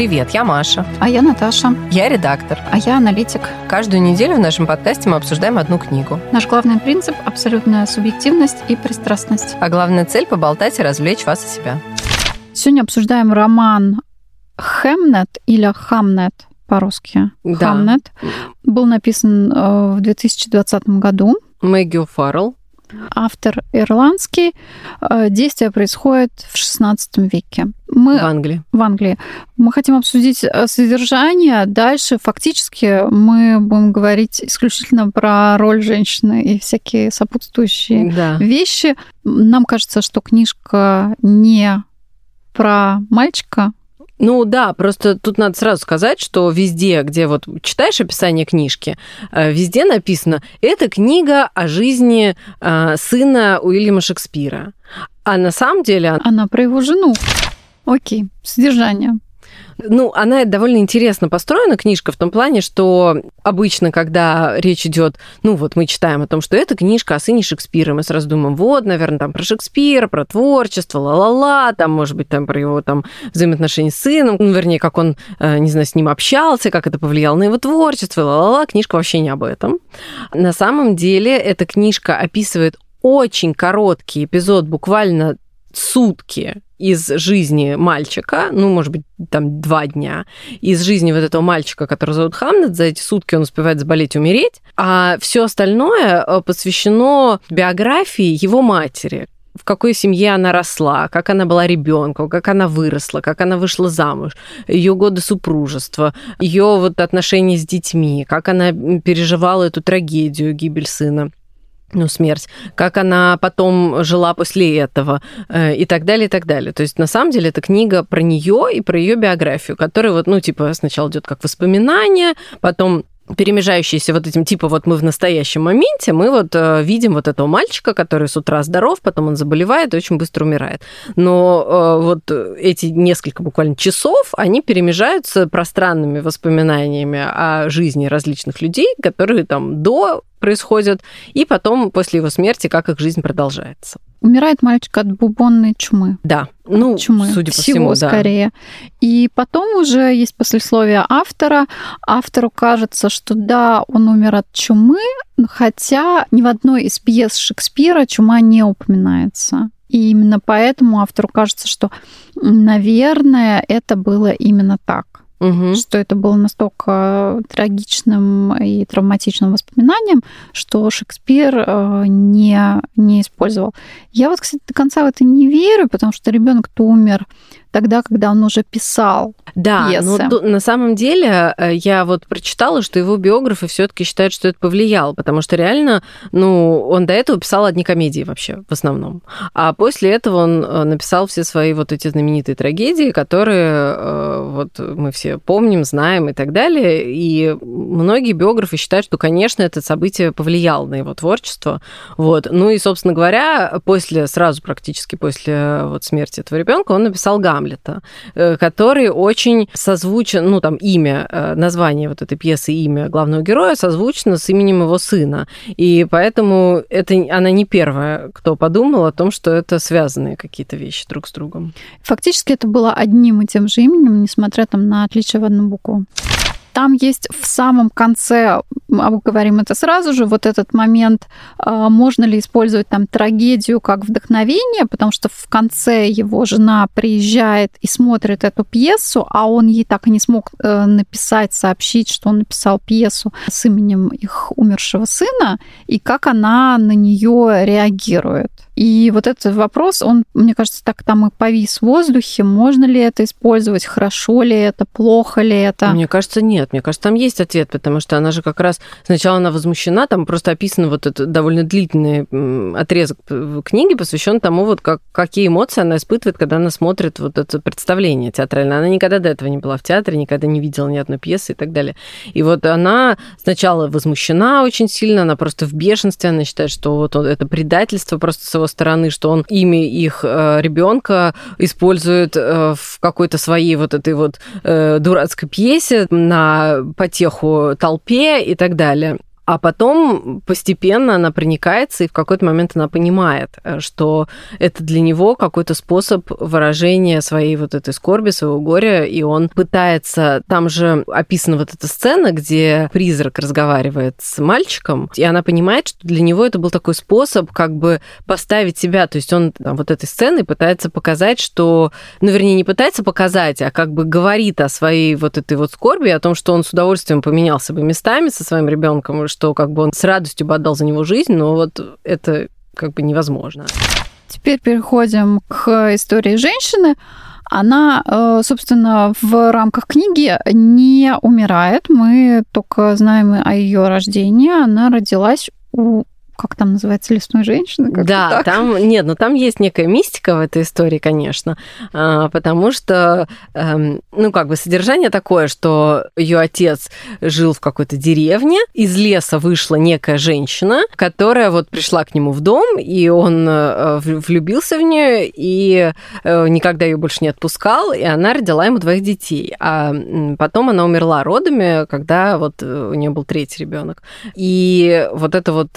Привет, я Маша. А я Наташа. Я редактор. А я аналитик. Каждую неделю в нашем подкасте мы обсуждаем одну книгу. Наш главный принцип – абсолютная субъективность и пристрастность. А главная цель – поболтать и развлечь вас и себя. Сегодня обсуждаем роман «Хэмнет» или «Хамнет» по-русски. Да. «Хамнет». Был написан э, в 2020 году. Мэгги Фаррелл. Автор ирландский. Э, Действие происходит в XVI веке. Мы в Англии. в Англии. Мы хотим обсудить э, содержание. Дальше фактически мы будем говорить исключительно про роль женщины и всякие сопутствующие Да. вещи. Нам кажется, что книжка не про мальчика. Ну да, просто тут надо сразу сказать, что везде, где вот читаешь описание книжки, э, везде написано «это книга о жизни э, сына Уильяма Шекспира». А на самом деле Она про его жену. Окей, содержание. Ну, она довольно интересно построена, книжка, в том плане, что обычно, когда речь идет, ну, вот мы читаем о том, что это книжка о сыне Шекспира, мы сразу думаем, вот, наверное, там про Шекспира, про творчество, ла-ла-ла, там, может быть, там про его там взаимоотношения с сыном, ну, вернее, как он, э, не знаю, с ним общался, как это повлияло на его творчество, ла-ла-ла, книжка вообще не об этом. На самом деле, эта книжка описывает очень короткий эпизод, буквально сутки из жизни мальчика, ну, может быть, там два дня, из жизни вот этого мальчика, который зовут Хамнет, за эти сутки он успевает заболеть и умереть, а все остальное э, посвящено биографии его матери, в какой семье она росла, как она была ребенком, как она выросла, как она вышла замуж, ее годы супружества, ее вот отношения с детьми, как она переживала эту трагедию, гибель сына ну, смерть, как она потом жила после этого э, и так далее, и так далее. То есть, на самом деле, это книга про нее и про ее биографию, которая вот, ну, типа, сначала идет как воспоминание, потом перемежающиеся вот этим, типа, вот мы в настоящем моменте, мы вот э, видим вот этого мальчика, который с утра здоров, потом он заболевает и очень быстро умирает. Но э, вот эти несколько буквально часов, они перемежаются пространными воспоминаниями о жизни различных людей, которые там до происходят, и потом после его смерти, как их жизнь продолжается. Умирает мальчик от бубонной чумы. Да, ну, чумы. судя по Всего всему, да. скорее. И потом уже есть послесловие автора. Автору кажется, что да, он умер от чумы, хотя ни в одной из пьес Шекспира чума не упоминается. И именно поэтому автору кажется, что, наверное, это было именно так. Угу. Что это было настолько трагичным и травматичным воспоминанием, что Шекспир э, не, не использовал. Я вот, кстати, до конца в это не верю, потому что ребенок-то умер тогда, когда он уже писал Да, пьесы. но на самом деле э, я вот прочитала, что его биографы все-таки считают, что это повлияло, потому что реально, ну, он до этого писал одни комедии вообще в основном, а после этого он э, написал все свои вот эти знаменитые трагедии, которые э, вот мы все помним, знаем и так далее, и многие биографы считают, что, конечно, это событие повлияло на его творчество, вот. Ну и, собственно говоря, после сразу практически после вот смерти этого ребенка он написал Гамлета, э, который очень созвучен, ну там имя, э, название вот этой пьесы, имя главного героя созвучно с именем его сына, и поэтому это она не первая, кто подумал о том, что это связанные какие-то вещи друг с другом. Фактически это было одним и тем же именем, несмотря там на отличие в одну букву. Там есть в самом конце, обговорим это сразу же, вот этот момент, а, можно ли использовать там трагедию как вдохновение, потому что в конце его жена приезжает и смотрит эту пьесу, а он ей так и не смог э, написать, сообщить, что он написал пьесу с именем их умершего сына, и как она на нее реагирует. И вот этот вопрос, он, мне кажется, так там и повис в воздухе. Можно ли это использовать? Хорошо ли это? Плохо ли это? Мне кажется, нет. Мне кажется, там есть ответ, потому что она же как раз сначала она возмущена, там просто описан вот этот довольно длительный отрезок книги, посвящен тому, вот как, какие эмоции она испытывает, когда она смотрит вот это представление театральное. Она никогда до этого не была в театре, никогда не видела ни одной пьесы и так далее. И вот она сначала возмущена очень сильно, она просто в бешенстве, она считает, что вот это предательство просто с его стороны, что он имя их э, ребенка использует э, в какой-то своей вот этой вот э, дурацкой пьесе на потеху толпе и так далее. А потом постепенно она проникается, и в какой-то момент она понимает, э, что это для него какой-то способ выражения своей вот этой скорби, своего горя, и он пытается... Там же описана вот эта сцена, где призрак разговаривает с мальчиком, и она понимает, что для него это был такой способ как бы поставить себя, то есть он там, вот этой сценой пытается показать, что... Ну, вернее, не пытается показать, а как бы говорит о своей вот этой вот скорби, о том, что он с удовольствием поменялся бы местами со своим ребенком, что как бы он с радостью бы отдал за него жизнь, но вот это как бы невозможно. Теперь переходим к истории женщины. Она, э, собственно, в рамках книги не умирает. Мы только знаем о ее рождении. Она родилась у как там называется, лесной женщины? Да, так. там нет, но ну, там есть некая мистика в этой истории, конечно, а, потому что, эм, ну, как бы содержание такое, что ее отец жил в какой-то деревне, из леса вышла некая женщина, которая вот пришла к нему в дом, и он э, влюбился в нее, и э, никогда ее больше не отпускал, и она родила ему двоих детей. А потом она умерла родами, когда вот э, у нее был третий ребенок. И вот это вот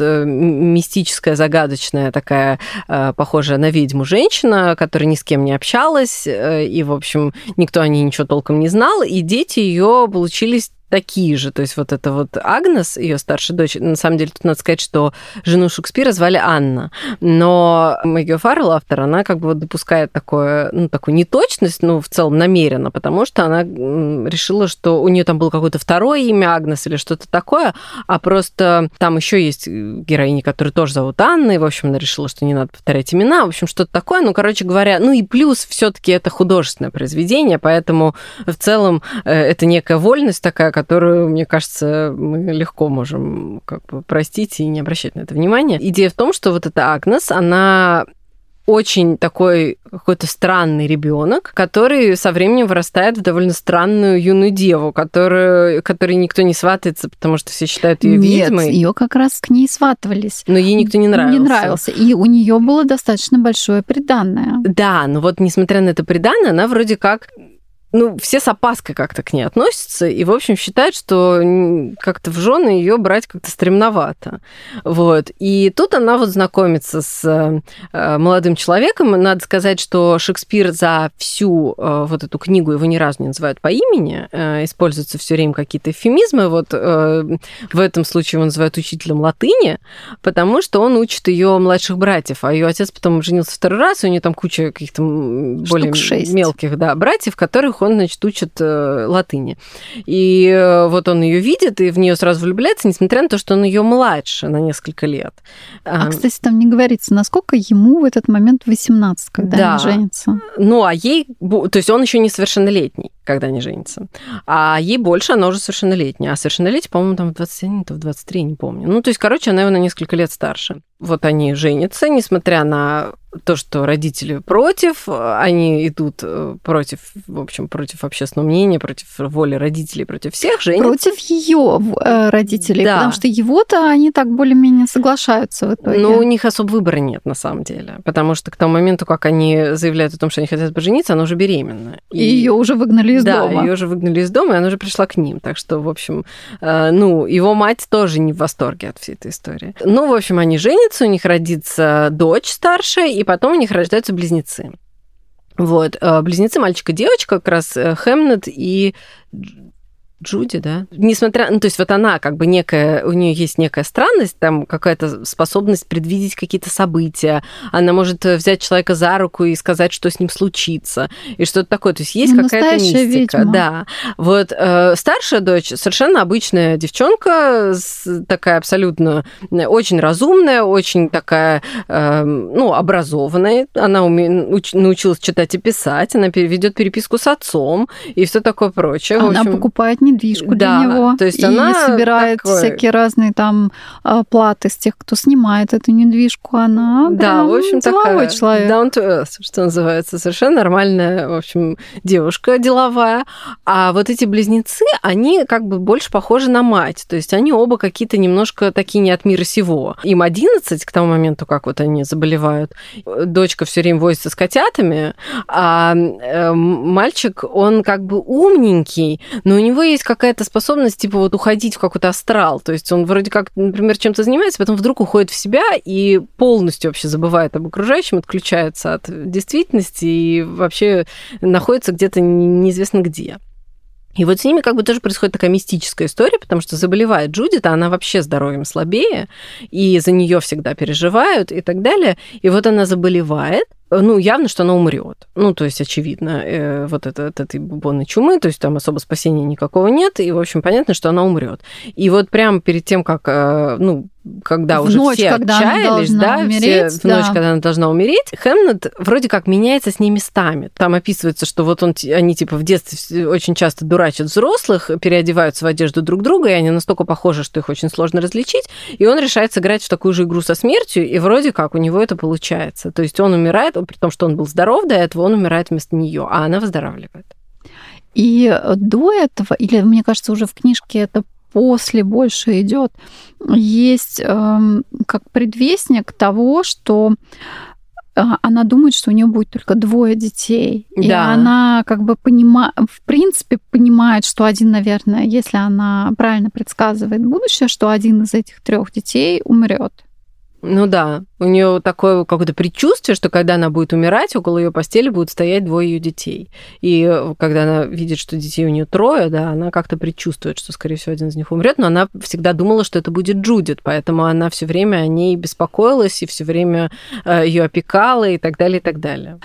мистическая, загадочная такая, э, похожая на ведьму женщина, которая ни с кем не общалась, э, и, в общем, никто о ней ничего толком не знал, и дети ее получились такие же. То есть вот это вот Агнес, ее старшая дочь, на самом деле тут надо сказать, что жену Шекспира звали Анна. Но Мэгги Фаррелл, автор, она как бы допускает такое, ну, такую неточность, ну, в целом намеренно, потому что она решила, что у нее там было какое-то второе имя Агнес или что-то такое, а просто там еще есть героини, которые тоже зовут Анна, и, в общем, она решила, что не надо повторять имена, в общем, что-то такое. Ну, короче говоря, ну и плюс все-таки это художественное произведение, поэтому в целом э, это некая вольность такая, которую, мне кажется, мы легко можем как бы простить и не обращать на это внимания. Идея в том, что вот эта Агнес, она очень такой какой-то странный ребенок, который со временем вырастает в довольно странную юную деву, которую, которой никто не сватается, потому что все считают ее Нет, ведьмой. ее как раз к ней сватывались. Но ей никто не нравился. Не нравился. И у нее было достаточно большое преданное. Да, но вот несмотря на это преданное, она вроде как ну, все с опаской как-то к ней относятся и, в общем, считают, что как-то в жены ее брать как-то стремновато. Вот. И тут она вот знакомится с э, молодым человеком. Надо сказать, что Шекспир за всю э, вот эту книгу его ни разу не называют по имени, э, используются все время какие-то эвфемизмы. Вот в этом случае его называют учителем латыни, потому что он учит ее младших братьев, а ее отец потом женился второй раз, и у нее там куча каких-то более мелких да, братьев, которых он, значит, учит э, латыни. И э, вот он ее видит и в нее сразу влюбляется, несмотря на то, что он ее младше на несколько лет. А, кстати, там не говорится, насколько ему в этот момент 18, когда да. они женятся. Ну, а ей... То есть он еще не совершеннолетний, когда они женятся. А ей больше, она уже совершеннолетняя. А совершеннолетие, по-моему, там в 27, то в 23, не помню. Ну, то есть, короче, она его на несколько лет старше. Вот они женятся, несмотря на то, что родители против, они идут э, против, в общем, против общественного мнения, против воли родителей, против всех женятся. Против ее э, родителей, да. потому что его-то они так более-менее соглашаются в итоге. Но у них особо выбора нет, на самом деле, потому что к тому моменту, как они заявляют о том, что они хотят пожениться, она уже беременна. И, и ее уже выгнали из да, дома. Да, ее уже выгнали из дома, и она уже пришла к ним. Так что, в общем, э, ну, его мать тоже не в восторге от всей этой истории. Ну, в общем, они женятся, у них родится дочь старшая, и потом у них рождаются близнецы. Вот, э, близнецы мальчик и девочка, как раз э, Хемнет и Джуди, да? Несмотря, ну, то есть вот она как бы некая, у нее есть некая странность, там какая-то способность предвидеть какие-то события. Она может взять человека за руку и сказать, что с ним случится, и что-то такое. То есть есть ну, какая-то мистика. Ведьма. Да. Вот э, старшая дочь совершенно обычная девчонка, такая абсолютно очень разумная, очень такая, э, ну, образованная. Она уме... уч... научилась читать и писать, она ведет переписку с отцом и все такое прочее. Она общем... покупает не недвижку да, для него. То есть и она собирает такой... всякие разные там а, платы с тех, кто снимает эту недвижку. Она да, в общем, такая человек. down to earth, что называется. Совершенно нормальная, в общем, девушка деловая. А вот эти близнецы, они как бы больше похожи на мать. То есть они оба какие-то немножко такие не от мира сего. Им 11 к тому моменту, как вот они заболевают. Дочка все время возится с котятами, а э, мальчик, он как бы умненький, но у него есть какая-то способность, типа, вот уходить в какой-то астрал. То есть он вроде как, например, чем-то занимается, потом вдруг уходит в себя и полностью вообще забывает об окружающем, отключается от действительности и вообще находится где-то неизвестно где. И вот с ними как бы тоже происходит такая мистическая история, потому что заболевает Джудит, а она вообще здоровьем слабее, и за нее всегда переживают и так далее. И вот она заболевает, ну, явно, что она умрет. Ну, то есть, очевидно, э, вот это, от этой бубонной чумы, то есть там особо спасения никакого нет, и, в общем, понятно, что она умрет. И вот прямо перед тем, как, э, ну, когда в уже ночь, все когда отчаялись, да, умереть, все, в ночь, когда она должна умереть, Хэмнет вроде как меняется с ней местами. Там описывается, что вот он, они типа в детстве очень часто дурачат взрослых, переодеваются в одежду друг друга, и они настолько похожи, что их очень сложно различить, и он решает сыграть в такую же игру со смертью, и вроде как у него это получается. То есть он умирает, при том, что он был здоров до этого, он умирает вместо нее, а она выздоравливает. И до этого, или мне кажется, уже в книжке это после больше идет, есть э, как предвестник того, что э, она думает, что у нее будет только двое детей. Да. И она как бы понимает, в принципе, понимает, что один, наверное, если она правильно предсказывает будущее, что один из этих трех детей умрет. Ну да, у нее такое какое-то предчувствие, что когда она будет умирать, около ее постели будут стоять двое ее детей. И э, когда она видит, что детей у нее трое, да, она как-то предчувствует, что, скорее всего, один из них умрет, но она всегда думала, что это будет Джудит, поэтому она все время о ней беспокоилась и все время э, ее опекала и так далее, и так далее.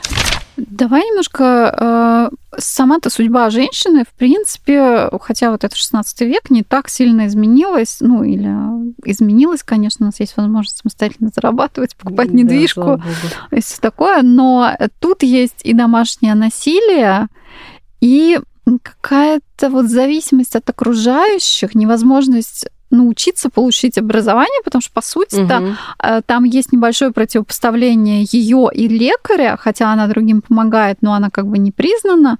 Давай немножко... Э, сама-то судьба женщины, в принципе, хотя вот это 16 век, не так сильно изменилась, ну, или изменилась, конечно, у нас есть возможность самостоятельно зарабатывать, покупать недвижку да, и все такое, но тут есть и домашнее насилие, и какая-то вот зависимость от окружающих, невозможность научиться получить образование, потому что, по сути-то, угу. там есть небольшое противопоставление ее и лекаря, хотя она другим помогает, но она как бы не признана.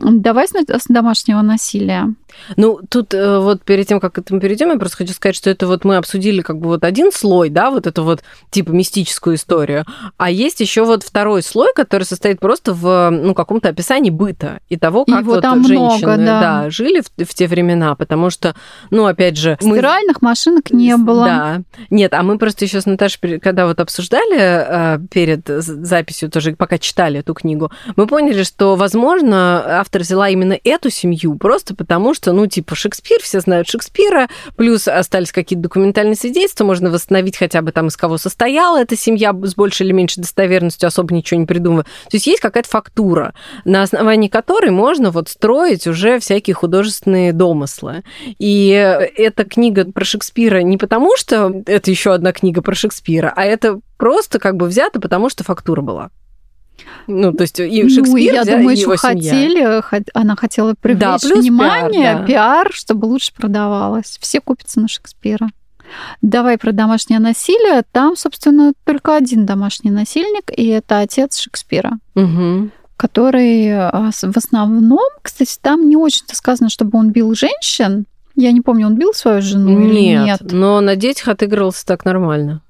Давай с домашнего насилия. Ну, тут э, вот перед тем, как к этому перейдем, я просто хочу сказать, что это вот мы обсудили как бы вот один слой, да, вот эту вот типа мистическую историю, а есть еще вот второй слой, который состоит просто в ну, каком-то описании быта и того, как Его вот женщины много, да. Да, жили в, в те времена, потому что, ну, опять же... Стиральных мы... машинок не было. Да. Нет, а мы просто еще с Наташей, когда вот обсуждали э, перед записью, тоже пока читали эту книгу, мы поняли, что, возможно, автор взяла именно эту семью просто потому, что, ну, типа Шекспир, все знают Шекспира, плюс остались какие-то документальные свидетельства, можно восстановить хотя бы там, из кого состояла эта семья с большей или меньшей достоверностью, особо ничего не придумывая. То есть есть какая-то фактура, на основании которой можно вот строить уже всякие художественные домыслы. И эта книга про Шекспира не потому, что это еще одна книга про Шекспира, а это просто как бы взято, потому что фактура была. Ну, то есть и Шекспир, ну, я да, думаю, и его хотели, она хотела привлечь да, внимание, пиар, да. пиар, чтобы лучше продавалось. Все купятся на Шекспира. Давай про домашнее насилие. Там, собственно, только один домашний насильник, и это отец Шекспира. Угу который а, в основном, кстати, там не очень-то сказано, чтобы он бил женщин. Я не помню, он бил свою жену нет, или нет. но на детях отыгрывался так нормально.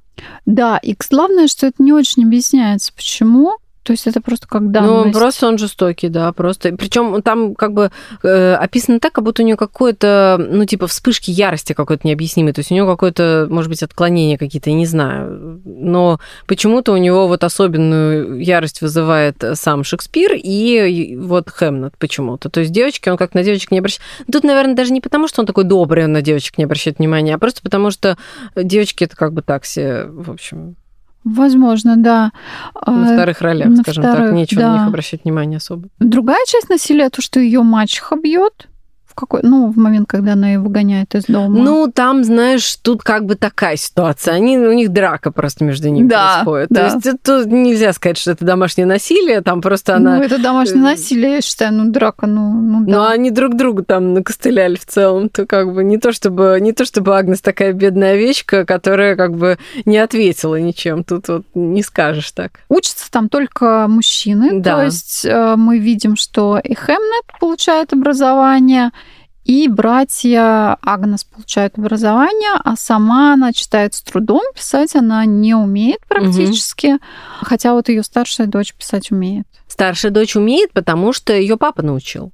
Да, и главное, что это не очень объясняется, почему. То есть это просто как данность. Ну, просто он жестокий, да, просто. Причем там как бы э, описано так, как будто у него какое-то, ну, типа вспышки ярости какой-то необъяснимой. То есть у него какое-то, может быть, отклонение какие-то, я не знаю. Но почему-то у него вот особенную ярость вызывает сам Шекспир и вот Хэмнет почему-то. То есть девочки, он как на девочек не обращает... Тут, наверное, даже не потому, что он такой добрый, он на девочек не обращает внимания, а просто потому, что девочки это как бы так все, в общем, Возможно, да. На а, вторых ролях, на скажем вторых, так, нечего да. на них обращать внимание особо. Другая часть насилия то, что ее мачеха бьет в какой, ну, в момент, когда она ее выгоняет из дома. Ну, там, знаешь, тут как бы такая ситуация. Они, у них драка просто между ними да, происходит. Да. То есть тут нельзя сказать, что это домашнее насилие, там просто она... Ну, это домашнее э, насилие, я считаю, ну, драка, ну, ну да. Ну, они друг другу там накостыляли в целом, то как бы не то, чтобы, не то, чтобы Агнес такая бедная овечка, которая как бы не ответила ничем. Тут вот не скажешь так. Учатся там только мужчины, да. то есть э, мы видим, что и Хемнет получает образование, и братья Агнес получают образование, а сама она читает с трудом, писать она не умеет практически, угу. хотя вот ее старшая дочь писать умеет. Старшая дочь умеет, потому что ее папа научил.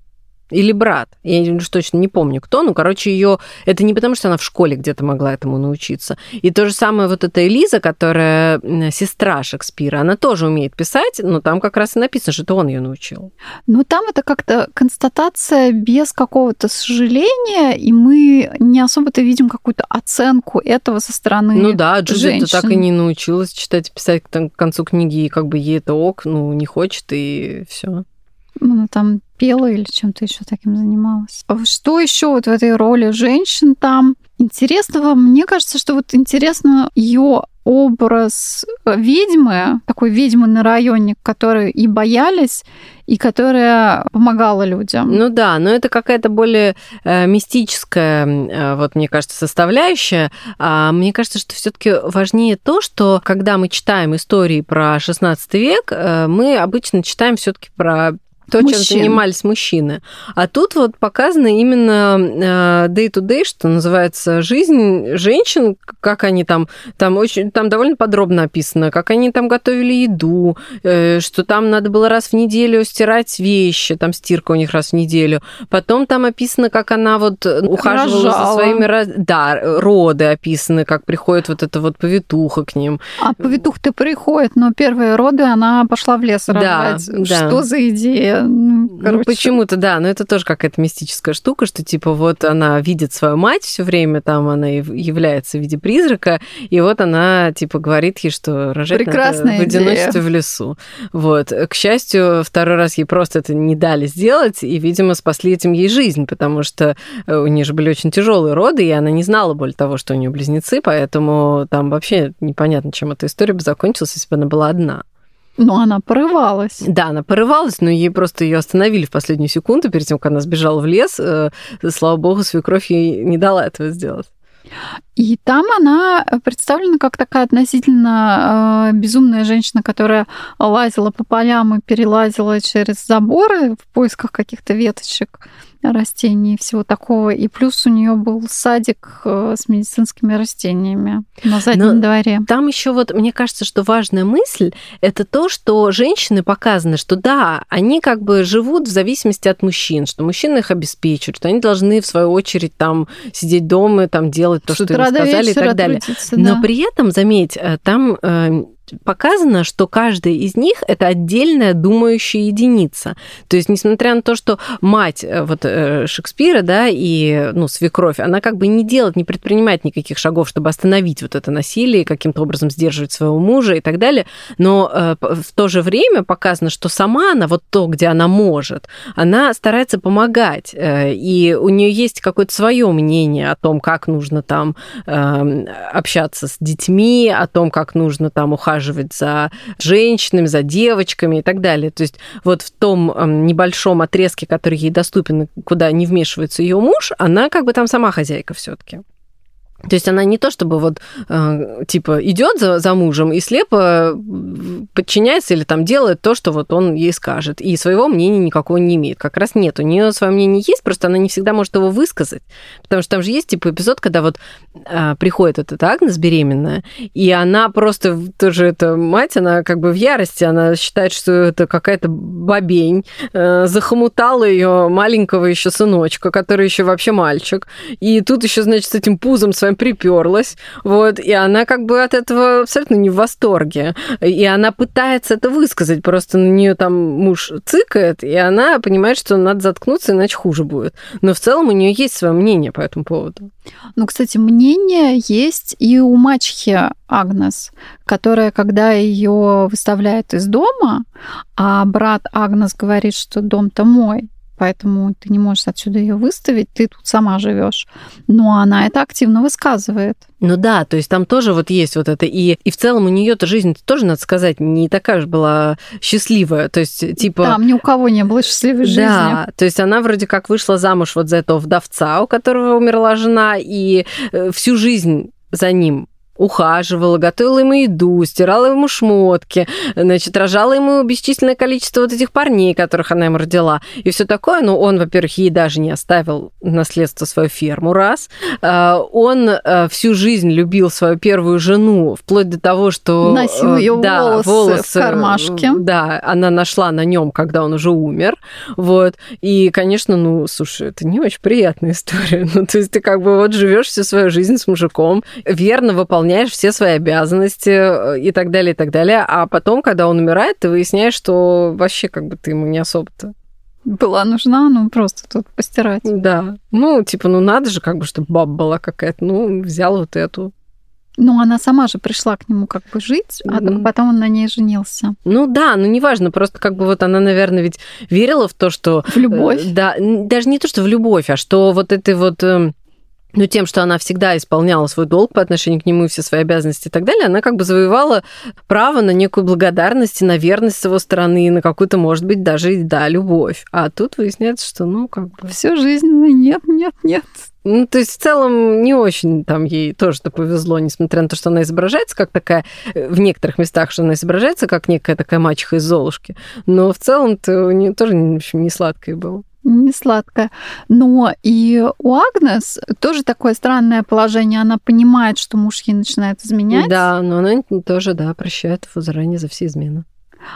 Или брат. Я уж точно не помню, кто. Ну, короче, ее... Это не потому, что она в школе где-то могла этому научиться. И то же самое вот эта Элиза, которая сестра Шекспира, она тоже умеет писать, но там как раз и написано, что это он ее научил. Ну, там это как-то констатация без какого-то сожаления, и мы не особо-то видим какую-то оценку этого со стороны Ну да, Джудит так и не научилась читать и писать к концу книги, и как бы ей это ок, ну, не хочет, и все. Она там пела или чем-то еще таким занималась. А что еще вот в этой роли женщин там? Интересного, мне кажется, что вот интересно ее образ ведьмы, такой ведьмы на районе, которой и боялись, и которая помогала людям. Ну да, но это какая-то более э, мистическая, э, вот мне кажется, составляющая. А мне кажется, что все-таки важнее то, что когда мы читаем истории про 16 век, э, мы обычно читаем все-таки про то, Мужчин. чем занимались мужчины. А тут вот показано именно э, day-to-day, что называется, жизнь женщин, как они там, там очень, там довольно подробно описано, как они там готовили еду, э, что там надо было раз в неделю стирать вещи, там стирка у них раз в неделю. Потом там описано, как она вот ухаживала Рожала. за своими... Да, роды описаны, как приходит вот эта вот повитуха к ним. А повитуха-то приходит, но первые роды она пошла в лес рожать. Да, Что да. за идея? Ну, ну почему-то, да, но это тоже какая-то мистическая штука, что типа вот она видит свою мать все время, там она является в виде призрака, и вот она типа говорит ей, что рожать Прекрасная надо в одиночестве идея. в лесу. Вот. К счастью, второй раз ей просто это не дали сделать, и, видимо, спасли этим ей жизнь, потому что э, у нее же были очень тяжелые роды, и она не знала более того, что у нее близнецы, поэтому там вообще непонятно, чем эта история бы закончилась, если бы она была одна. Но она порывалась. Да, она порывалась, но ей просто ее остановили в последнюю секунду перед тем, как она сбежала в лес. Э, слава богу, свекровь ей не дала этого сделать. И там она представлена как такая относительно э, безумная женщина, которая лазила по полям и перелазила через заборы в поисках каких-то веточек растений всего такого. И плюс у нее был садик э, с медицинскими растениями на заднем Но дворе. Там еще вот, мне кажется, что важная мысль это то, что женщины показаны, что да, они как бы живут в зависимости от мужчин, что мужчины их обеспечивают, что они должны в свою очередь там сидеть дома, там делать то, что им сказали и так далее. Да. Но при этом, заметь, э, там э, показано, что каждая из них это отдельная думающая единица. То есть, несмотря на то, что мать э, вот э, Шекспира, да, и ну, свекровь, она как бы не делает, не предпринимает никаких шагов, чтобы остановить вот это насилие, каким-то образом сдерживать своего мужа и так далее, но э, в то же время показано, что сама она, вот то, где она может, она старается помогать, и у нее есть какое-то свое мнение о том, как нужно там эм, общаться с детьми, о том, как нужно там ухаживать ухаживать за женщинами, за девочками и так далее. То есть вот в том небольшом отрезке, который ей доступен, куда не вмешивается ее муж, она как бы там сама хозяйка все-таки. То есть она не то чтобы вот э, типа идет за, за мужем и слепо подчиняется или там делает то, что вот он ей скажет, и своего мнения никакого не имеет. Как раз нет. У нее свое мнение есть, просто она не всегда может его высказать. Потому что там же есть типа эпизод, когда вот э, приходит эта Агнес беременная, и она просто тоже эта мать, она как бы в ярости, она считает, что это какая-то бабень, э, захомутала ее маленького еще сыночка, который еще вообще мальчик, и тут еще значит с этим пузом своим приперлась, вот, и она как бы от этого абсолютно не в восторге. И она пытается это высказать, просто на нее там муж цыкает, и она понимает, что надо заткнуться, иначе хуже будет. Но в целом у нее есть свое мнение по этому поводу. Ну, кстати, мнение есть и у мачехи Агнес, которая, когда ее выставляют из дома, а брат Агнес говорит, что дом-то мой, поэтому ты не можешь отсюда ее выставить, ты тут сама живешь. Но она это активно высказывает. Ну да, то есть там тоже вот есть вот это. И, и в целом у нее-то жизнь тоже, надо сказать, не такая же была счастливая. То есть, типа... Там ни у кого не было счастливой жизни. Да, то есть она вроде как вышла замуж вот за этого вдовца, у которого умерла жена, и э, всю жизнь за ним ухаживала, готовила ему еду, стирала ему шмотки, значит, рожала ему бесчисленное количество вот этих парней, которых она ему родила, и все такое. Но он, во-первых, ей даже не оставил наследство свою ферму, раз. А, он э, всю жизнь любил свою первую жену, вплоть до того, что... Носил ее да, волосы, волосы в кармашке. Да, она нашла на нем, когда он уже умер. Вот. И, конечно, ну, слушай, это не очень приятная история. Ну, то есть ты как бы вот живешь всю свою жизнь с мужиком, верно выполняешь все свои обязанности э, и так далее, и так далее. А потом, когда он умирает, ты выясняешь, что вообще как бы ты ему не особо-то была нужна, ну просто тут постирать. Да. Ну, типа, ну надо же, как бы, чтобы баба была какая-то. Ну, взял вот эту. Ну, она сама же пришла к нему как бы жить, а mm-hmm. потом он на ней женился. Ну да, ну неважно, просто как бы вот она, наверное, ведь верила в то, что... В любовь. Э, да, даже не то, что в любовь, а что вот этой вот эм, но тем, что она всегда исполняла свой долг по отношению к нему и все свои обязанности и так далее, она как бы завоевала право на некую благодарность и на верность с его стороны, и на какую-то, может быть, даже, да, любовь. А тут выясняется, что, ну, как бы... Всю жизнь, ну, нет, нет, нет. Ну, то есть в целом не очень там ей тоже-то повезло, несмотря на то, что она изображается как такая, э, в некоторых местах, что она изображается как некая такая мачеха из Золушки, но в целом-то у нее тоже, в общем, не сладкое было не сладкое. Но и у Агнес тоже такое странное положение. Она понимает, что муж ей начинает изменять. Да, но она тоже, да, прощает его заранее за все измены.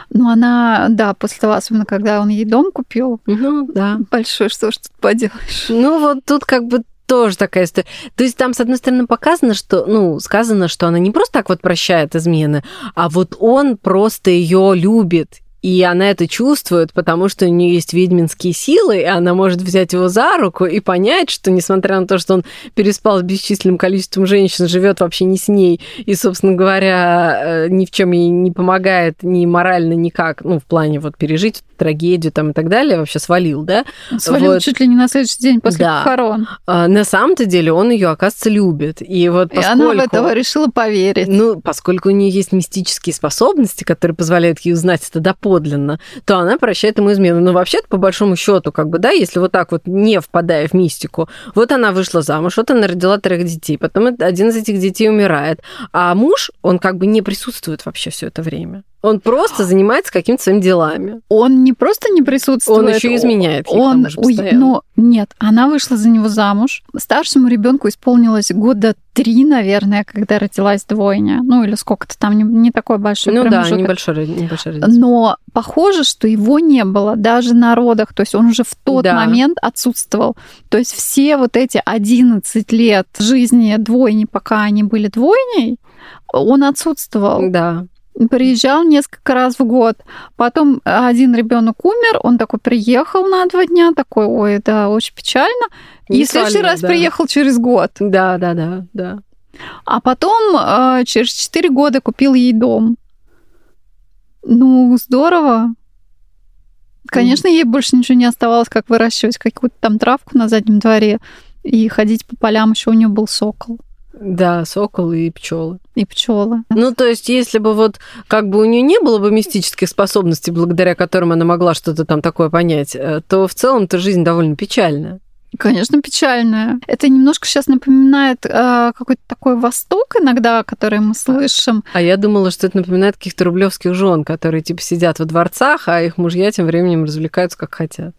Ну, она, да, после того, особенно когда он ей дом купил. Ну, да. Большой, что ж тут поделаешь. Ну, вот тут как бы тоже такая история. То есть там, с одной стороны, показано, что, ну, сказано, что она не просто так вот прощает измены, а вот он просто ее любит и она это чувствует, потому что у нее есть ведьминские силы, и она может взять его за руку и понять, что, несмотря на то, что он переспал с бесчисленным количеством женщин, живет вообще не с ней, и, собственно говоря, э, ни в чем ей не помогает ни морально, никак, ну, в плане вот пережить трагедию там и так далее, вообще свалил, да? Свалил вот. чуть ли не на следующий день после да. похорон. А, на самом-то деле он ее, оказывается, любит. И вот поскольку... И она в этого решила поверить. Ну, поскольку у нее есть мистические способности, которые позволяют ей узнать это доподлинно, то она прощает ему измену. Но вообще-то, по большому счету, как бы, да, если вот так вот не впадая в мистику, вот она вышла замуж, вот она родила трех детей, потом один из этих детей умирает, а муж, он как бы не присутствует вообще все это время. Он просто занимается какими-то своими делами. Он не просто не присутствует. Он еще изменяет. Он, уй... ну, нет, она вышла за него замуж. Старшему ребенку исполнилось года три, наверное, когда родилась двойня. Ну, или сколько-то там, не, не такой большой Ну да, небольшой, небольшой Но похоже, что его не было даже на родах. То есть он уже в тот да. момент отсутствовал. То есть все вот эти 11 лет жизни двойни, пока они были двойней, он отсутствовал. Да приезжал несколько раз в год. Потом один ребенок умер, он такой приехал на два дня, такой, ой, это очень печально. И в следующий раз да. приехал через год. Да, да, да, да. А потом э, через четыре года купил ей дом. Ну, здорово. Конечно, ей больше ничего не оставалось, как выращивать какую-то там травку на заднем дворе и ходить по полям. Еще у нее был сокол. Да, сокол и пчелы. И пчелы. Ну, то есть, если бы вот как бы у нее не было бы мистических способностей, благодаря которым она могла что-то там такое понять, э, то в целом-то жизнь довольно печальная. Конечно, печальная. Это немножко сейчас напоминает э, какой-то такой Восток иногда, который мы слышим. А я думала, что это напоминает каких-то рублевских жен, которые типа сидят во дворцах, а их мужья тем временем развлекаются как хотят.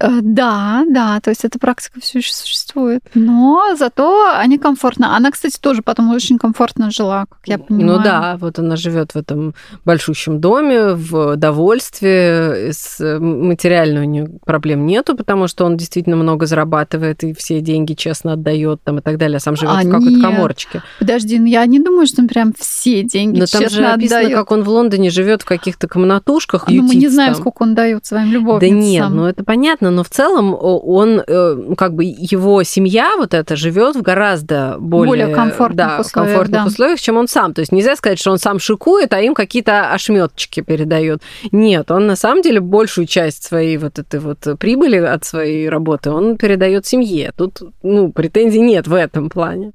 Э, да, да, то есть эта практика все еще существует. Но зато они комфортно. Она, кстати, тоже потом очень комфортно жила, как я понимаю. Ну да, вот она живет в этом большущем доме, в довольстве. С материально у нее проблем нету, потому что он действительно много зарабатывает и все деньги честно отдает там и так далее, а сам живет а в какой-то коморочке. Подожди, ну я не думаю, что он прям все деньги Но там же отдаёт. как он в Лондоне живет в каких-то комнатушках. Ну мы не знаем, сколько он дает своим любовницам. Да нет, ну это понятно понятно, но в целом он, э, как бы его семья вот эта живет в гораздо более, более комфортных, да, условиях, комфортных да. условиях, чем он сам. То есть нельзя сказать, что он сам шикует, а им какие-то ошметочки передает. Нет, он на самом деле большую часть своей вот этой вот прибыли от своей работы он передает семье. Тут, ну, претензий нет в этом плане.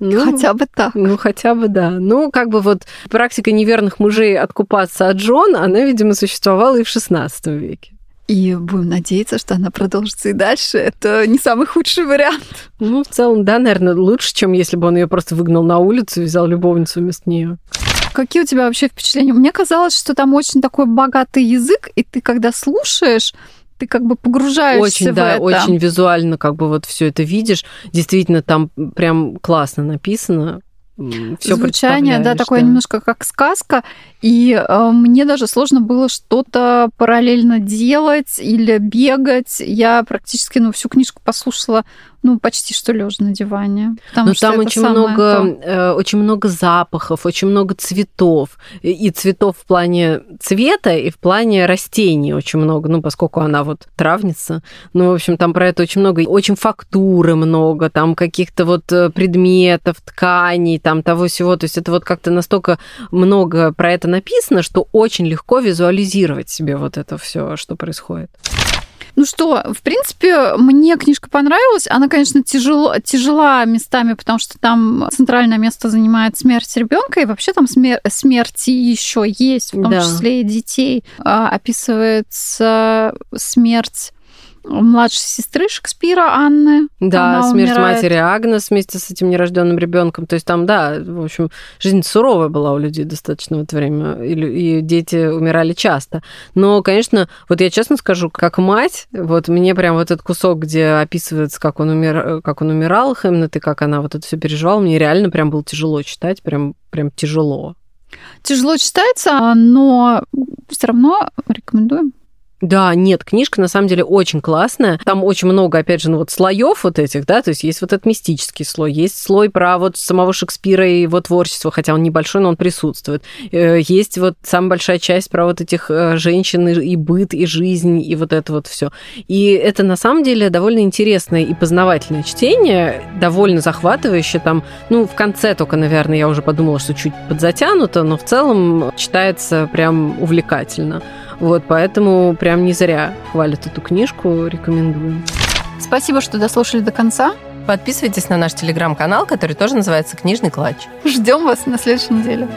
Ну, хотя бы так. Ну, хотя бы да. Ну, как бы вот практика неверных мужей откупаться от жен, она, видимо, существовала и в XVI веке. И будем надеяться, что она продолжится и дальше. Это не самый худший вариант. Ну, в целом, да, наверное, лучше, чем если бы он ее просто выгнал на улицу и взял любовницу вместо нее. Какие у тебя вообще впечатления? Мне казалось, что там очень такой богатый язык, и ты когда слушаешь, ты как бы погружаешься очень, в да, это. очень визуально как бы вот все это видишь. Действительно, там прям классно написано. Все Звучание, да, такое да. немножко как сказка. И э, мне даже сложно было что-то параллельно делать или бегать. Я практически ну, всю книжку послушала ну, почти что лежа на диване. Но ну, там очень много, э, очень много запахов, очень много цветов. И цветов в плане цвета, и в плане растений очень много. Ну, поскольку она вот травница. Ну, в общем, там про это очень много. Очень фактуры много, там каких-то вот э, предметов, тканей, там того всего. То есть это вот как-то настолько много про это написано, что очень легко визуализировать себе вот это все, что происходит. Ну что, в принципе, мне книжка понравилась. Она, конечно, тяжело, тяжела местами, потому что там центральное место занимает смерть ребенка, и вообще там смер- смерти еще есть, в том да. числе и детей. А, описывается смерть младшей сестры Шекспира Анны. Да, Она смерть умирает. матери Агнес вместе с этим нерожденным ребенком. То есть там, да, в общем, жизнь суровая была у людей достаточно в это время, и, дети умирали часто. Но, конечно, вот я честно скажу, как мать, вот мне прям вот этот кусок, где описывается, как он, умер, как он умирал, Хэмнет, и как она вот это все переживала, мне реально прям было тяжело читать, прям, прям тяжело. Тяжело читается, но все равно рекомендуем. Да, нет, книжка на самом деле очень классная. Там очень много, опять же, ну вот слоев вот этих, да, то есть есть вот этот мистический слой, есть слой про вот самого Шекспира и его творчество, хотя он небольшой, но он присутствует. Э, есть вот самая большая часть про вот этих э, женщин и быт, и жизнь, и вот это вот все. И это на самом деле довольно интересное и познавательное чтение, довольно захватывающее. Там, ну, в конце только, наверное, я уже подумала, что чуть подзатянуто, но в целом читается прям увлекательно. Вот, поэтому прям не зря хвалят эту книжку, рекомендую. Спасибо, что дослушали до конца. Подписывайтесь на наш телеграм-канал, который тоже называется «Книжный клатч». Ждем вас на следующей неделе.